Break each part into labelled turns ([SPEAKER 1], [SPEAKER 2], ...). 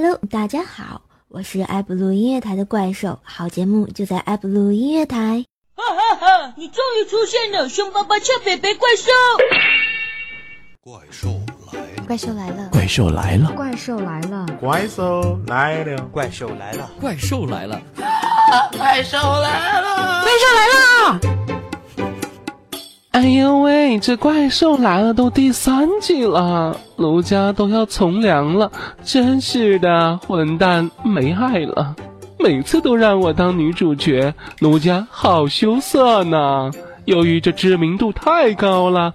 [SPEAKER 1] Hello，大家好，我是爱布鲁音乐台的怪兽，好节目就在爱布鲁音乐台。
[SPEAKER 2] 哈哈哈！你终于出现了，凶巴巴、俏北北怪兽。
[SPEAKER 3] 怪兽来了！
[SPEAKER 1] 怪兽来了！
[SPEAKER 4] 怪兽来了！
[SPEAKER 1] 怪兽来了！
[SPEAKER 5] 怪兽来了！
[SPEAKER 3] 怪兽来了！
[SPEAKER 4] 怪兽来了！
[SPEAKER 5] 怪兽来了！
[SPEAKER 1] 怪兽来了！
[SPEAKER 4] 哎呦喂，这怪兽来了都第三季了，卢家都要从良了，真是的，混蛋没爱了，每次都让我当女主角，卢家好羞涩呢。由于这知名度太高了，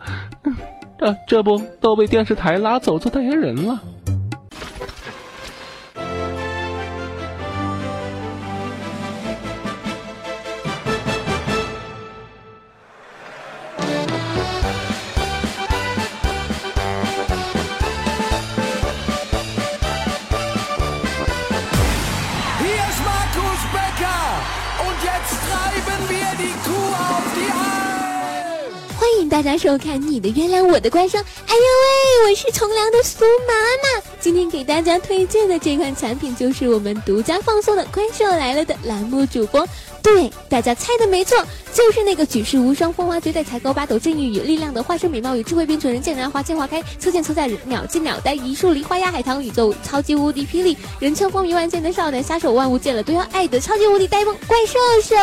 [SPEAKER 4] 这这不都被电视台拉走做代言人了。
[SPEAKER 1] 大家收看《你的月亮我的怪兽》。哎呦喂，我是从良的苏妈妈。今天给大家推荐的这款产品就是我们独家放送的《怪兽来了》的栏目主播。对，大家猜的没错，就是那个举世无双、风华绝代、才高八斗、正义与力量的化身美貌与智慧并存人见人爱花见花开，车见车载鸟见鸟呆，一树梨花压海棠宇宙超级无敌霹雳，人称风靡万千的少男杀手，万物见了都要爱的超级无敌呆萌怪兽兽。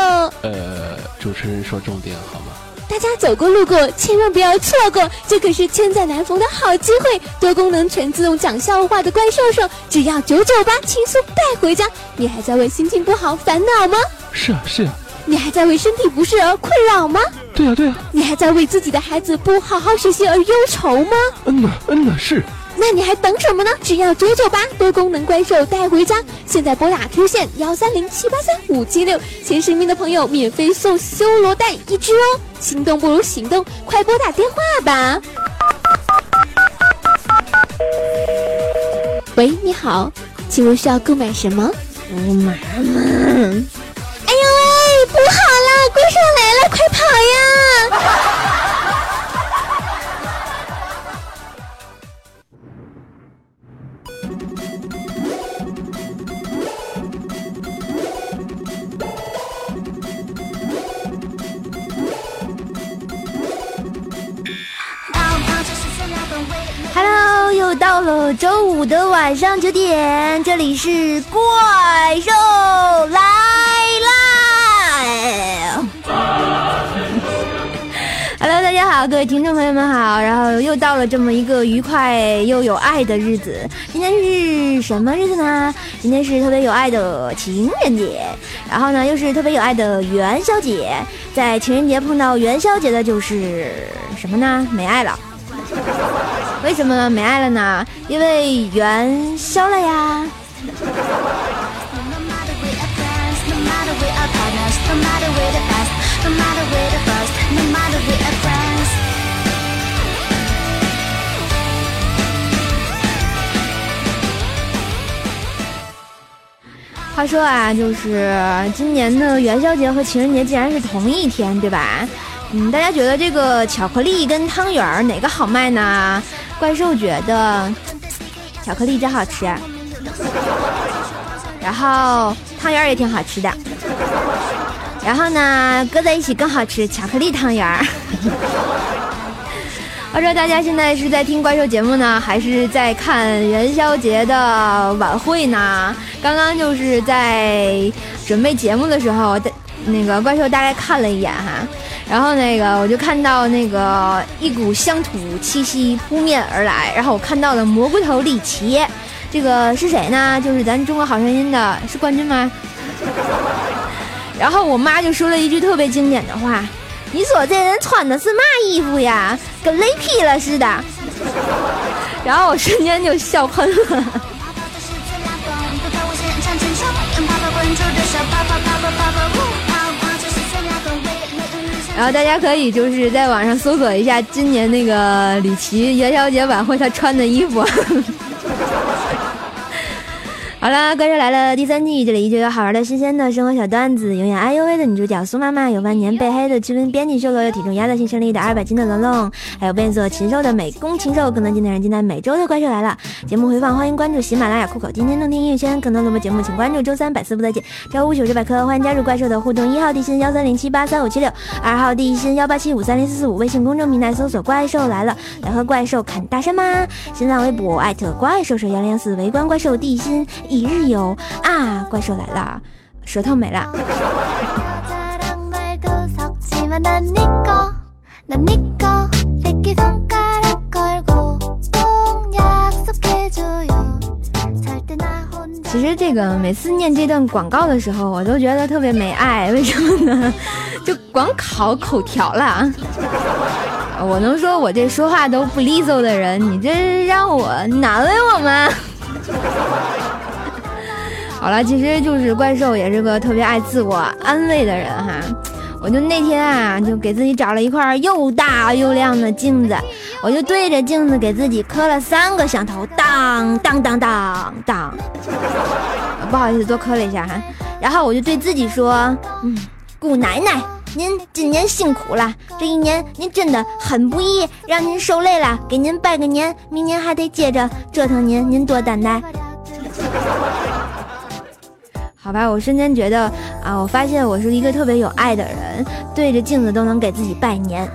[SPEAKER 4] 呃，主持人说重点好吗？
[SPEAKER 1] 大家走过路过，千万不要错过，这可是千载难逢的好机会！多功能全自动讲笑话的怪兽兽，只要九九八，轻松带回家。你还在为心情不好烦恼吗？
[SPEAKER 4] 是啊是啊。
[SPEAKER 1] 你还在为身体不适而困扰吗？
[SPEAKER 4] 对啊对啊。
[SPEAKER 1] 你还在为自己的孩子不好好学习而忧愁吗？
[SPEAKER 4] 嗯呐嗯呐是。
[SPEAKER 1] 那你还等什么呢？只要九九八，多功能怪兽带回家。现在拨打 Q 线幺三零七八三五七六，前十名的朋友免费送修罗蛋一只哦。心动不如行动，快拨打电话吧。喂，你好，请问需要购买什么？
[SPEAKER 6] 我妈妈。
[SPEAKER 1] 哎呦喂，不好了，怪兽来了，快跑呀！
[SPEAKER 6] 周五的晚上九点，这里是怪兽来啦！Hello，大家好，各位听众朋友们好，然后又到了这么一个愉快又有爱的日子。今天是什么日子呢？今天是特别有爱的情人节，然后呢又是特别有爱的元宵节。在情人节碰到元宵节的就是什么呢？没爱了。为什么没爱了呢？因为元宵了呀。话说啊，就是今年的元宵节和情人节竟然是同一天，对吧？嗯，大家觉得这个巧克力跟汤圆儿哪个好卖呢？怪兽觉得巧克力真好吃，然后汤圆儿也挺好吃的，然后呢搁在一起更好吃，巧克力汤圆儿。不知道大家现在是在听怪兽节目呢，还是在看元宵节的晚会呢？刚刚就是在准备节目的时候，那个怪兽大概看了一眼哈。然后那个我就看到那个一股乡土气息扑面而来，然后我看到了蘑菇头李琦，这个是谁呢？就是咱中国好声音的，是冠军吗？然后我妈就说了一句特别经典的话：“你说这人穿的是嘛衣服呀？跟雷劈了似的。”然后我瞬间就笑喷了。然后大家可以就是在网上搜索一下今年那个李琦元宵节晚会他穿的衣服。好了，怪兽来了第三季，这里依旧有好玩的、新鲜的生活小段子，永远哎呦喂的女主角苏妈妈，有万年被黑的区分编辑修罗，有体重压倒性胜利的二百斤的龙龙，还有变色禽兽的美工禽兽，更多精彩人进来每周的怪兽来了节目回放，欢迎关注喜马拉雅酷狗今天动听音乐圈，更多录播节目请关注周三百思不得解，周五糗事百科，欢迎加入怪兽的互动，一号地心幺三零七八三五七六，二号地心幺八七五三零四四五，微信公众平台搜索怪兽来了，来和怪兽砍大山吗？新浪微博艾特怪兽手幺零四，围观怪兽地心一日游啊，怪兽来了，舌头没了。其实这个每次念这段广告的时候，我都觉得特别没爱，为什么呢？就光考口条了。我能说我这说话都不利索的人，你这让我难为我吗？好了，其实就是怪兽也是个特别爱自我安慰的人哈。我就那天啊，就给自己找了一块又大又亮的镜子，我就对着镜子给自己磕了三个响头，当当当当当。不好意思，多磕了一下哈。然后我就对自己说，嗯，姑奶奶，您今年辛苦了，这一年您真的很不易，让您受累了，给您拜个年，明年还得接着折腾您，您多担待。好吧，我瞬间觉得啊，我发现我是一个特别有爱的人，对着镜子都能给自己拜年。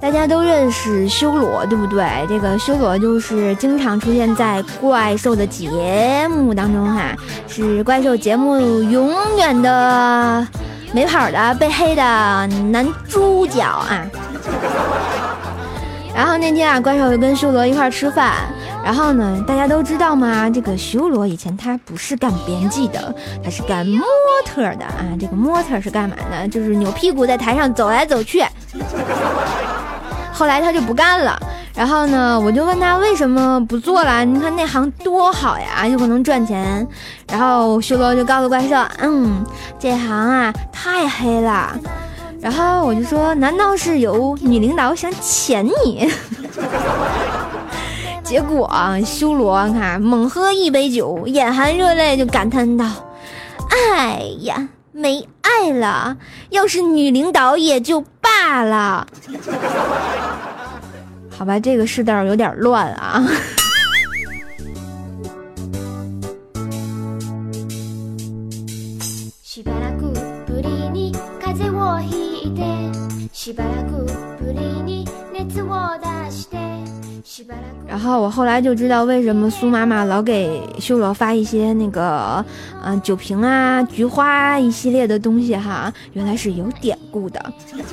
[SPEAKER 6] 大家都认识修罗，对不对？这个修罗就是经常出现在怪兽的节目当中哈，是怪兽节目永远的。没跑的被黑的男猪脚啊。然后那天啊，怪兽就跟修罗一块吃饭。然后呢，大家都知道吗？这个修罗以前他不是干编辑的，他是干模特的啊。这个模特是干嘛的？就是扭屁股在台上走来走去。后来他就不干了，然后呢，我就问他为什么不做了？你看那行多好呀，又不能赚钱。然后修罗就告诉怪兽，嗯，这行啊太黑了。然后我就说，难道是有女领导想潜你？结果，修罗看猛喝一杯酒，眼含热泪就感叹道：“哎呀，没爱了，要是女领导也就罢了。”好吧，这个世道有点乱啊。然后我后来就知道为什么苏妈妈老给修罗发一些那个，嗯、酒瓶啊、菊花一系列的东西哈，原来是有典故的。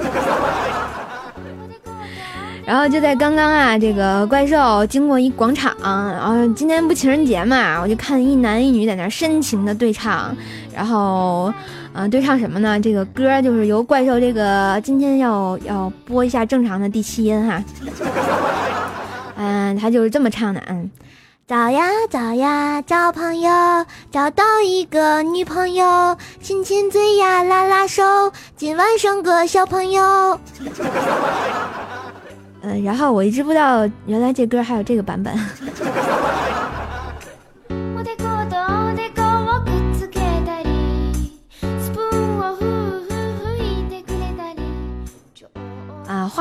[SPEAKER 6] 然后就在刚刚啊，这个怪兽经过一广场，然后今天不情人节嘛，我就看一男一女在那深情的对唱，然后，嗯、对唱什么呢？这个歌就是由怪兽这个今天要要播一下正常的第七音哈。嗯，他就是这么唱的，嗯，找呀找呀找朋友，找到一个女朋友，亲亲嘴呀拉拉手，今晚生个小朋友。嗯，然后我一直不知道，原来这歌还有这个版本。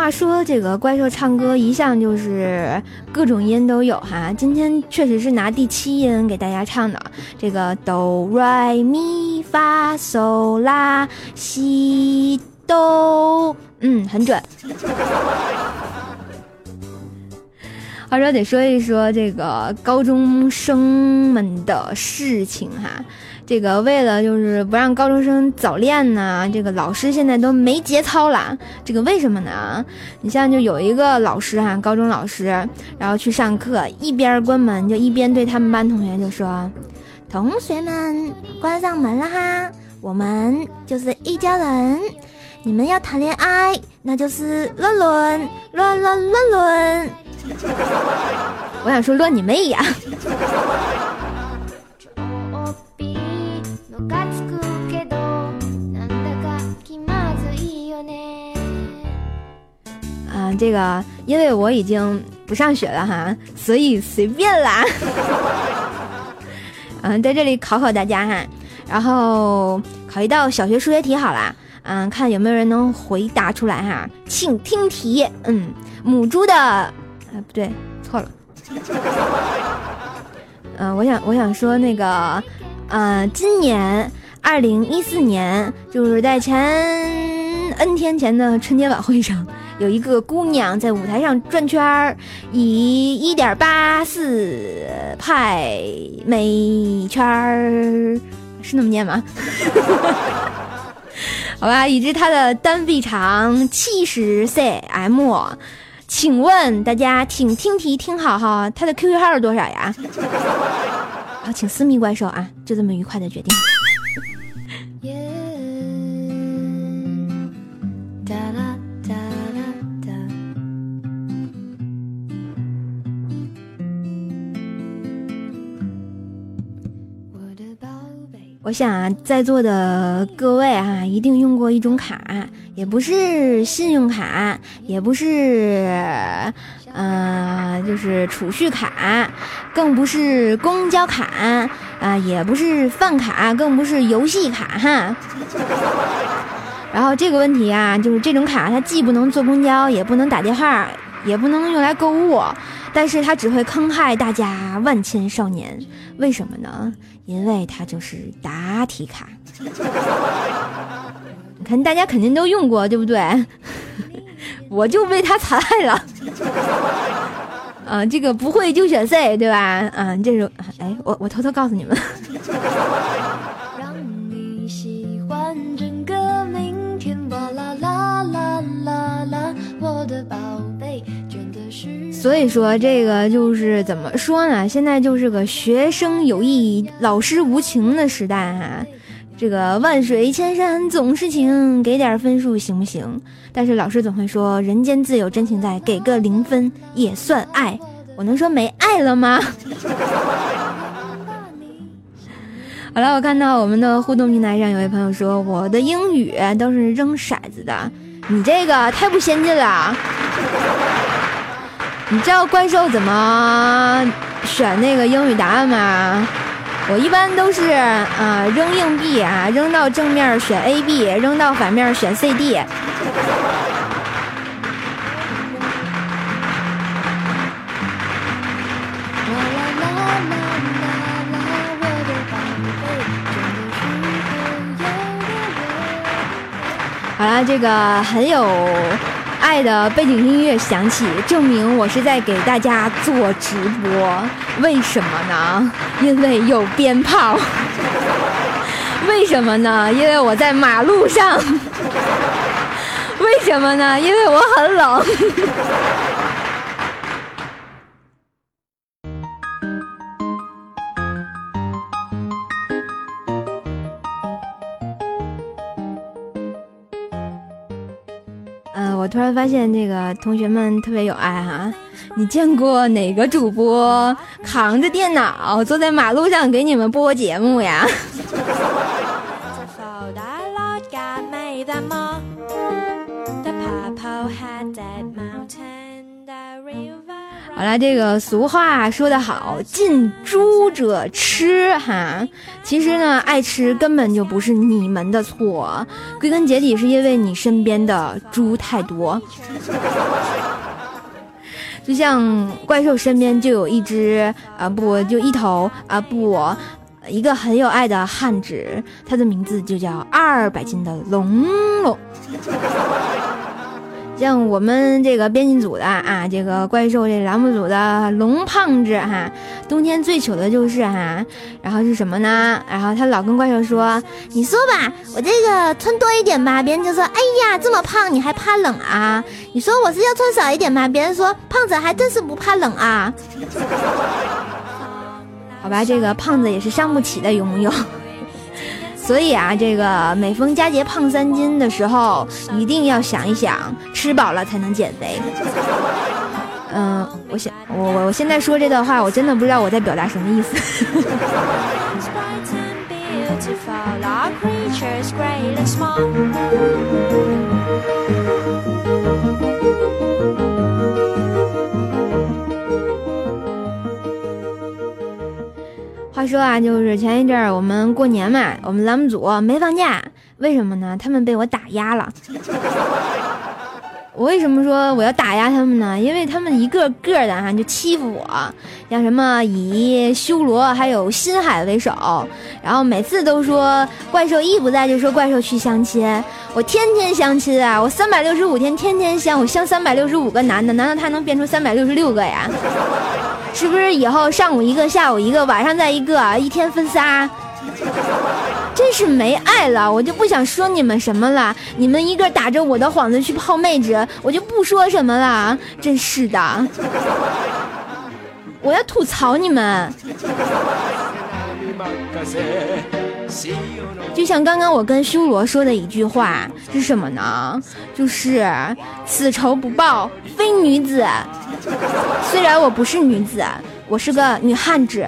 [SPEAKER 6] 他说这个怪兽唱歌一向就是各种音都有哈，今天确实是拿第七音给大家唱的，这个哆来咪发嗦拉西哆，嗯，很准。话说得说一说这个高中生们的事情哈，这个为了就是不让高中生早恋呢，这个老师现在都没节操了。这个为什么呢？你像就有一个老师哈，高中老师，然后去上课，一边关门就一边对他们班同学就说：“同学们，关上门了哈，我们就是一家人。你们要谈恋爱，那就是乱伦，乱乱乱伦。”我想说乱你妹呀！这个因为我已经不上学了哈，所以随便啦。嗯，在这里考考大家哈，然后考一道小学数学题好啦。嗯，看有没有人能回答出来哈，请听题。嗯，母猪的，哎不对，错了。嗯，我想我想说那个，呃，今年二零一四年，就是在前 N 天前的春节晚会上，有一个姑娘在舞台上转圈儿，以一点八四派每圈儿，是那么念吗？好吧，已知她的单臂长七十 cm，请问大家请听题听好哈，她的 QQ 号是多少呀？好，请私密怪兽啊，就这么愉快的决定。
[SPEAKER 7] 我
[SPEAKER 6] 想啊，在座的各位啊，一定用过一种卡，也不是信用卡，也不是，呃，就是储蓄卡，更不是公交卡，啊、也不是饭卡，更不是游戏卡哈。然后这个问题啊，就是这种卡它既不能坐公交，也不能打电话，也不能用来购物，但是他只会坑害大家万千少年。为什么呢？因为他就是答题卡。你看大家肯定都用过，对不对？我就被他残害了。啊，这个不会就选 C，对吧？啊，这是哎，我我偷偷告诉你们。所以说，这个就是怎么说呢？现在就是个学生有意，老师无情的时代哈、这个万水千山总是情，给点分数行不行？但是老师总会说，人间自有真情在，给个零分也算爱。我能说没爱了吗？好了，我看到我们的互动平台上有位朋友说，我的英语都是扔骰子的，你这个太不先进了。你知道怪兽怎么选那个英语答案吗？我一般都是啊、扔硬币啊，扔到正面选 A B，扔到反面选 C D。好啦，这个很有爱的背景音乐响起，证明我是在给大家做直播。为什么呢？因为有鞭炮。为什么呢？因为我在马路上。为什么呢？因为我很冷。发现这个同学们特别有爱哈。你见过哪个主播扛着电脑坐在马路上给你们播节目呀？好了，这个俗话说得好，近朱者赤哈。其实呢，爱吃根本就不是你们的错，归根结底是因为你身边的猪太多。就像怪兽身边就有一只啊不，就一头啊不，一个很有爱的汉子，它的名字就叫二百斤的龙龙。像我们这个编辑组的啊，这个怪兽这栏目组的龙胖子哈，冬天最糗的就是哈，然后是什么呢？然后他老跟怪兽说：“你说吧，我这个穿多一点吧。”别人就说：“哎呀，这么胖你还怕冷啊？”你说我是要穿少一点吧？别人说：“胖子还真是不怕冷啊。”好吧，这个胖子也是伤不起的，有木有？所以啊，这个每逢佳节胖三斤的时候，一定要想一想，吃饱了才能减肥。嗯，我想我我我现在说这段话，我真的不知道我在表达什么意思。说啊，就是前一阵儿我们过年嘛，我们栏目组没放假，为什么呢？他们被我打压了。我为什么说我要打压他们呢？因为他们一个个的哈就欺负我，像什么以修罗还有新海为首，然后每次都说怪兽一不在就说怪兽去相亲，我天天相亲啊，我三百六十五天天天相，我相三百六十五个男的，难道他能变出三百六十六个呀？是不是以后上午一个，下午一个，晚上再一个，一天分仨？真是没爱了，我就不想说你们什么了。你们一个打着我的幌子去泡妹子，我就不说什么了。真是的，我要吐槽你们。就像刚刚我跟修罗说的一句话是什么呢？就是此仇不报非女子。虽然我不是女子，我是个女汉子。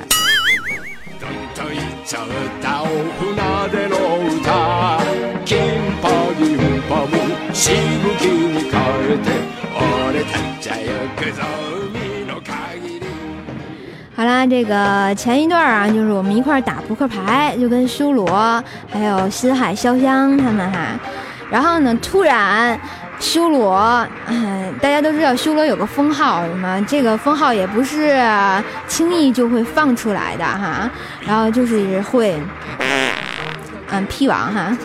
[SPEAKER 6] 好啦，这个前一段啊，就是我们一块儿打扑克牌，就跟修罗还有新海潇湘他们哈，然后呢，突然修罗，嗯，大家都知道修罗有个封号，什么这个封号也不是轻易就会放出来的哈，然后就是会，嗯，P 王哈，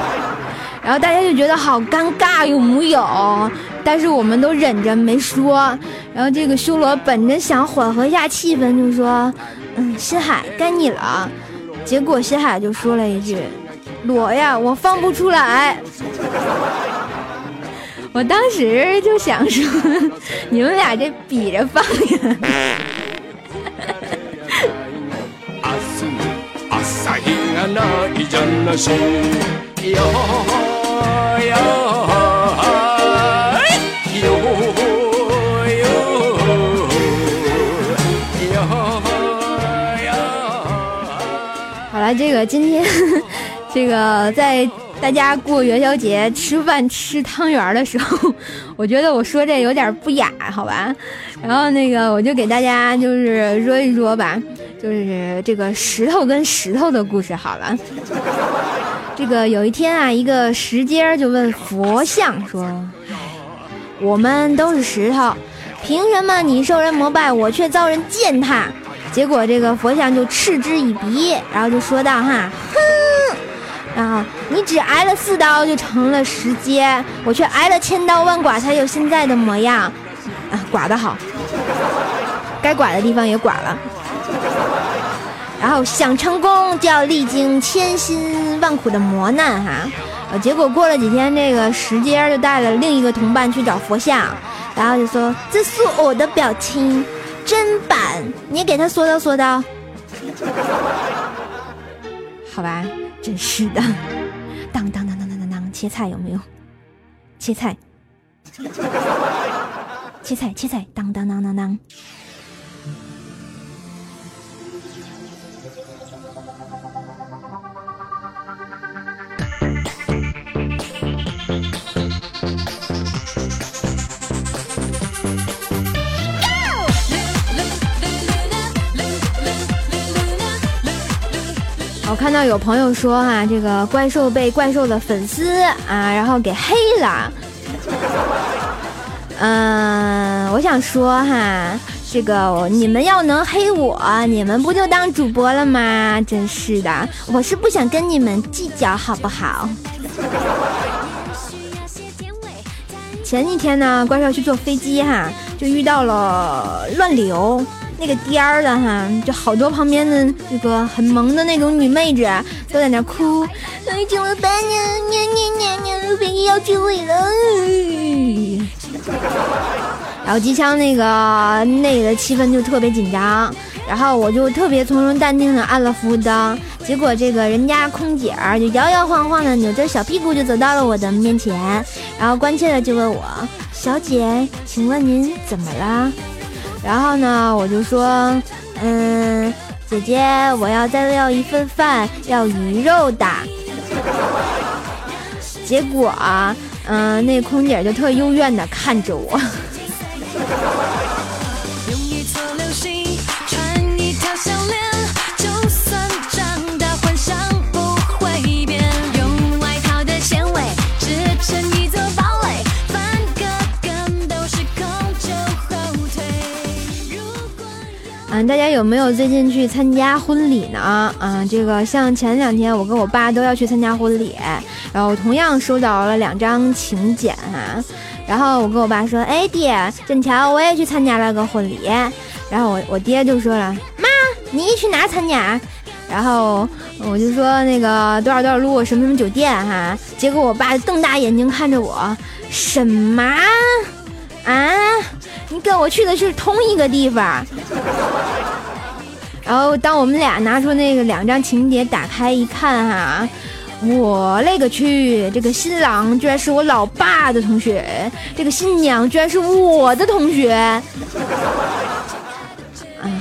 [SPEAKER 6] 然后大家就觉得好尴尬，有木有？但是我们都忍着没说，然后这个修罗本着想缓和一下气氛，就说：“嗯，新海该你了。”结果新海就说了一句：“罗呀，我放不出来。”我当时就想说：“ 你们俩这比着放呀。”好了，这个今天，这个在大家过元宵节吃饭吃汤圆的时候，我觉得我说这有点不雅，好吧？然后那个我就给大家就是说一说吧，就是这个石头跟石头的故事好了。这个有一天啊，一个石阶就问佛像说：“我们都是石头，凭什么你受人膜拜，我却遭人践踏？”结果这个佛像就嗤之以鼻，然后就说道：“哈，哼，然后你只挨了四刀就成了石阶，我却挨了千刀万剐才有现在的模样。啊，剐的好，该剐的地方也剐了。然后想成功就要历经千辛万苦的磨难哈。呃，结果过了几天，这个石阶就带了另一个同伴去找佛像，然后就说：这是我的表情。”真板，你给他说道说道，好吧，真是的，当当当当当当当，切菜有没有？切菜，切菜切菜，当当当当当。看到有朋友说哈，这个怪兽被怪兽的粉丝啊，然后给黑了。嗯，我想说哈，这个你们要能黑我，你们不就当主播了吗？真是的，我是不想跟你们计较，好不好？前几天呢，怪兽去坐飞机哈，就遇到了乱流。那个颠儿的哈，就好多旁边的这个很萌的那种女妹子都在那哭，哎，怎么办呢？娘娘娘娘，飞机要坠毁了。然后机枪那个那里的气氛就特别紧张，然后我就特别从容淡定的按了服务灯，结果这个人家空姐儿就摇摇晃晃的扭着小屁股就走到了我的面前，然后关切的就问我：“小姐，请问您怎么了？”然后呢，我就说，嗯，姐姐，我要再要一份饭，要鱼肉的。结果，嗯，那空姐就特幽怨的看着我。嗯，大家有没有最近去参加婚礼呢？嗯，这个像前两天我跟我爸都要去参加婚礼，然后同样收到了两张请柬哈。然后我跟我爸说：“哎，爹，正巧我也去参加了个婚礼。”然后我我爹就说了：“妈，你去哪参加？”然后我就说：“那个多少多少路什么什么酒店哈。”结果我爸瞪大眼睛看着我：“什么啊？你跟我去的是同一个地方？”然后当我们俩拿出那个两张请帖打开一看哈。我勒个去！这个新郎居然是我老爸的同学，这个新娘居然是我的同学。啊，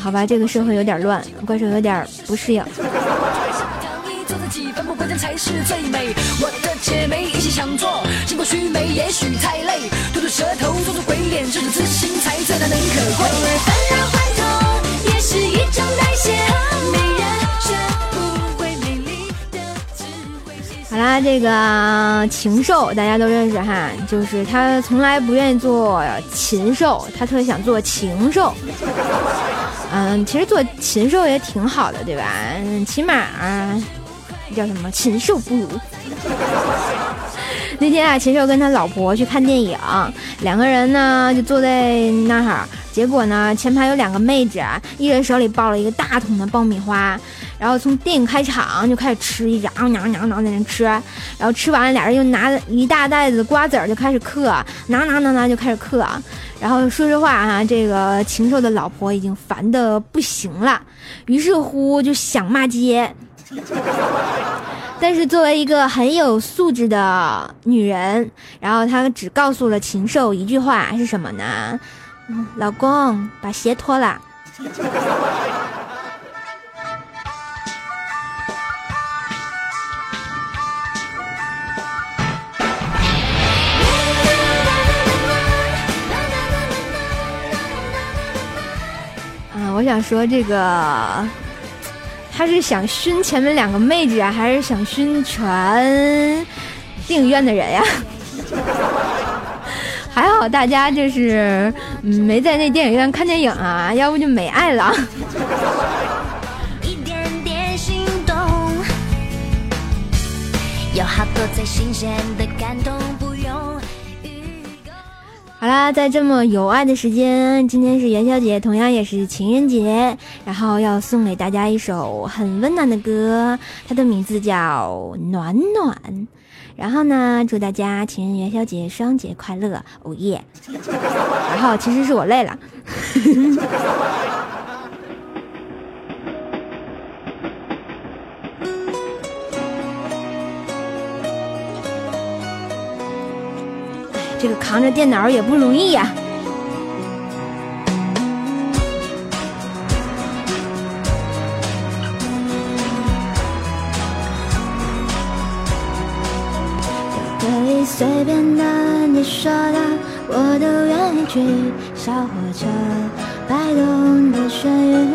[SPEAKER 6] 好吧，这个社会有点乱，怪兽有点不适应。好啦，这个禽兽大家都认识哈，就是他从来不愿意做禽兽，他特别想做禽兽。嗯，其实做禽兽也挺好的，对吧？起码叫什么禽兽不如。那天啊，禽兽跟他老婆去看电影，两个人呢就坐在那儿，结果呢前排有两个妹子，一人手里抱了一个大桶的爆米花。然后从电影开场就开始吃，一直啊娘娘娘在那吃，然后吃完了，俩人又拿一大袋子瓜子儿就开始嗑，拿拿拿拿就开始嗑。然后说实话哈，这个禽兽的老婆已经烦的不行了，于是乎就想骂街。但是作为一个很有素质的女人，然后她只告诉了禽兽一句话是什么呢？老公，把鞋脱了。我想说，这个他是想熏前面两个妹子啊，还是想熏全电影院的人呀？还好大家就是没在那电影院看电影啊，要不就没爱了。有好多最新鲜的感动。好啦，在这么有爱的时间，今天是元宵节，同样也是情人节，然后要送给大家一首很温暖的歌，它的名字叫《暖暖》。然后呢，祝大家情人元宵节双节快乐，哦耶！然后其实是我累了。这个扛着电脑也不容易呀。可以随便的，你说的我都愿意去。小火车摆动的旋律，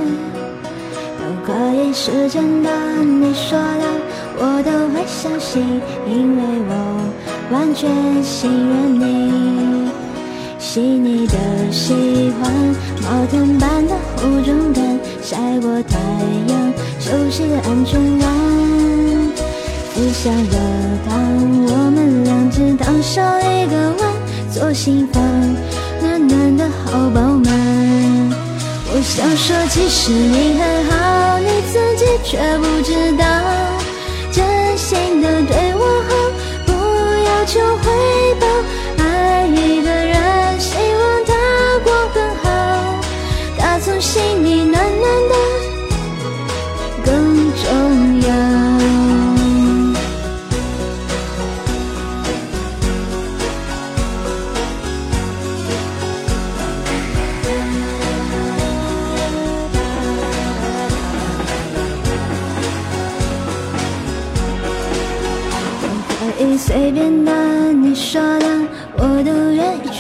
[SPEAKER 6] 都可以是真的，你说的我都会相信，因为我。完全信任你，细腻的喜欢，毛毯般的厚重感，晒过太阳，熟悉的安全感。只想着当我们两只当手一个弯，做心房，暖暖的好饱满。我想说，其实你很好，你自己却不知道，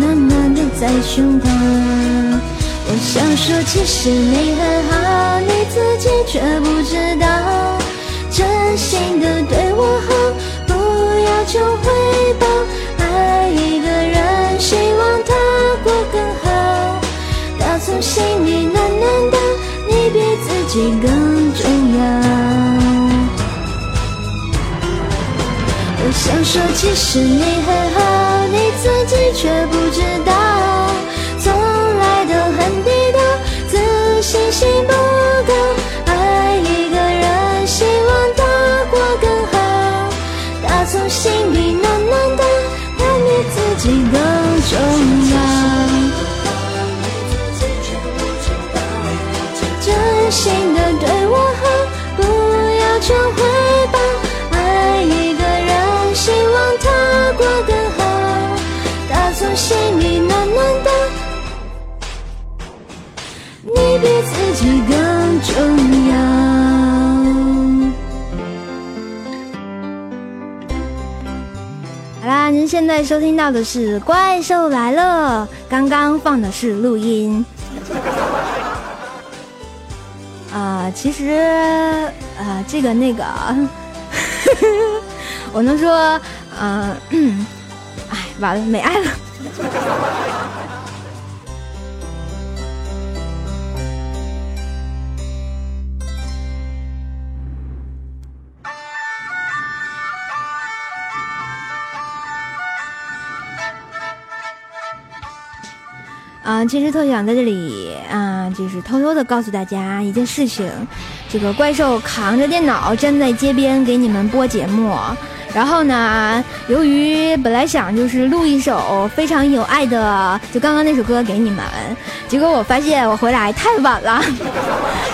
[SPEAKER 7] 暖暖的在胸膛。我想说，其实你很好，你自己却不知道，真心的对我好，不要求回报。爱一个人，希望他过更好，打从心里暖暖的，你比自己更重要。想说，其实你很好，你自己却不知道，
[SPEAKER 6] 现在收听到的是《怪兽来了》，刚刚放的是录音。啊、其实啊、这个那个，我能说，嗯、哎，完了，没爱了。啊、其实特想在这里啊、就是偷偷的告诉大家一件事情，这个怪兽扛着电脑站在街边给你们播节目，然后呢，由于本来想就是录一首非常有爱的，就刚刚那首歌给你们，结果我发现我回来太晚了，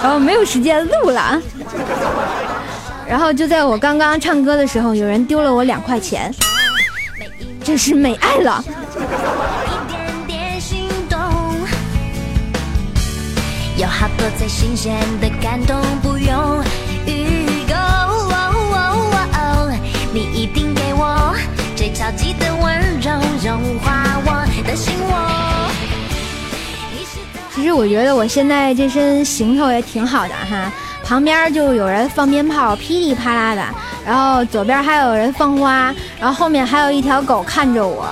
[SPEAKER 6] 然后没有时间录了，然后就在我刚刚唱歌的时候，有人丢了我两块钱，真是没爱了。
[SPEAKER 7] 有好多最新鲜的感动，不用预购。你一定给我最超级的温柔，融化我的心窝。
[SPEAKER 6] 其实我觉得我现在这身行头也挺好的哈，旁边就有人放鞭炮，噼里啪啦的，然后左边还有人放花，然后后面还有一条狗看着我，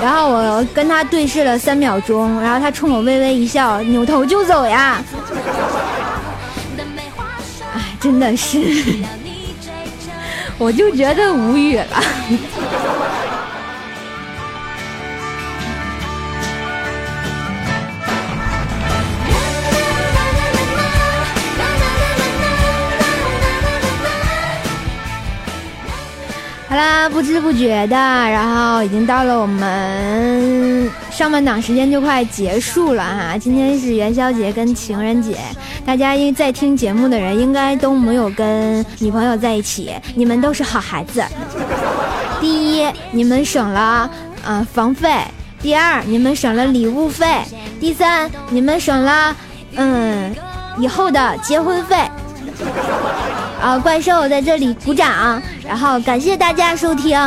[SPEAKER 6] 然后我跟他对视了三秒钟，然后他冲我微微一笑，扭头就走呀，哎，真的是，我就觉得无语了。啦，不知不觉的，然后已经到了我们上半档时间就快结束了哈。今天是元宵节跟情人节，大家因为在听节目的人应该都没有跟女朋友在一起，你们都是好孩子。第一，你们省了呃房费；第二，你们省了礼物费；第三，你们省了嗯以后的结婚费。啊，怪兽在这里鼓掌，然后感谢大家收听。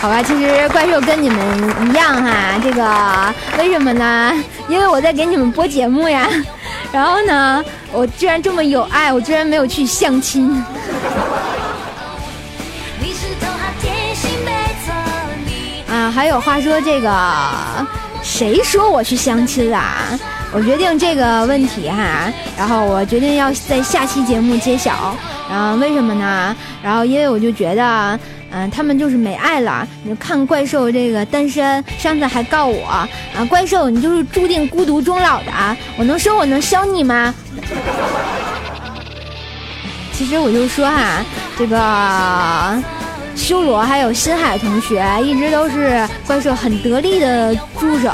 [SPEAKER 6] 好吧，其实怪兽跟你们一样哈，这个为什么呢？因为我在给你们播节目呀。然后呢，我居然这么有爱，我居然没有去相亲。啊，还有话说这个，谁说我去相亲啦？我决定这个问题哈，然后我决定要在下期节目揭晓。然后为什么呢？然后因为我就觉得，嗯、他们就是没爱了。你看怪兽这个单身，上次还告我啊，怪兽你就是注定孤独终老的啊！我能说我能消你吗？其实我就说哈，这个修罗还有新海同学一直都是怪兽很得力的助手。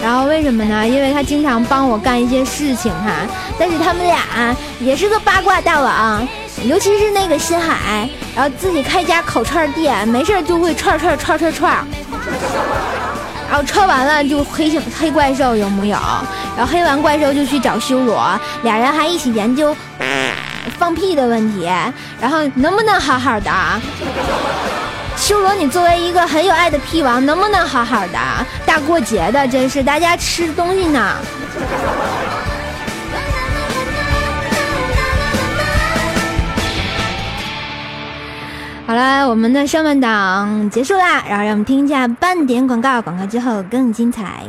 [SPEAKER 6] 然后为什么呢？因为他经常帮我干一些事情哈。但是他们俩也是个八卦大王，尤其是那个新海，然后自己开家烤串店，没事就会串串串串串，然后串完了就黑黑怪兽有木有？然后黑完怪兽就去找修罗，俩人还一起研究放屁的问题，然后能不能好好的？修罗，你作为一个很有爱的屁王，能不能好好的？大过节的，真是大家吃东西呢。好了，我们的上半档结束啦，然后让我们听一下半点广告，广告之后更精彩。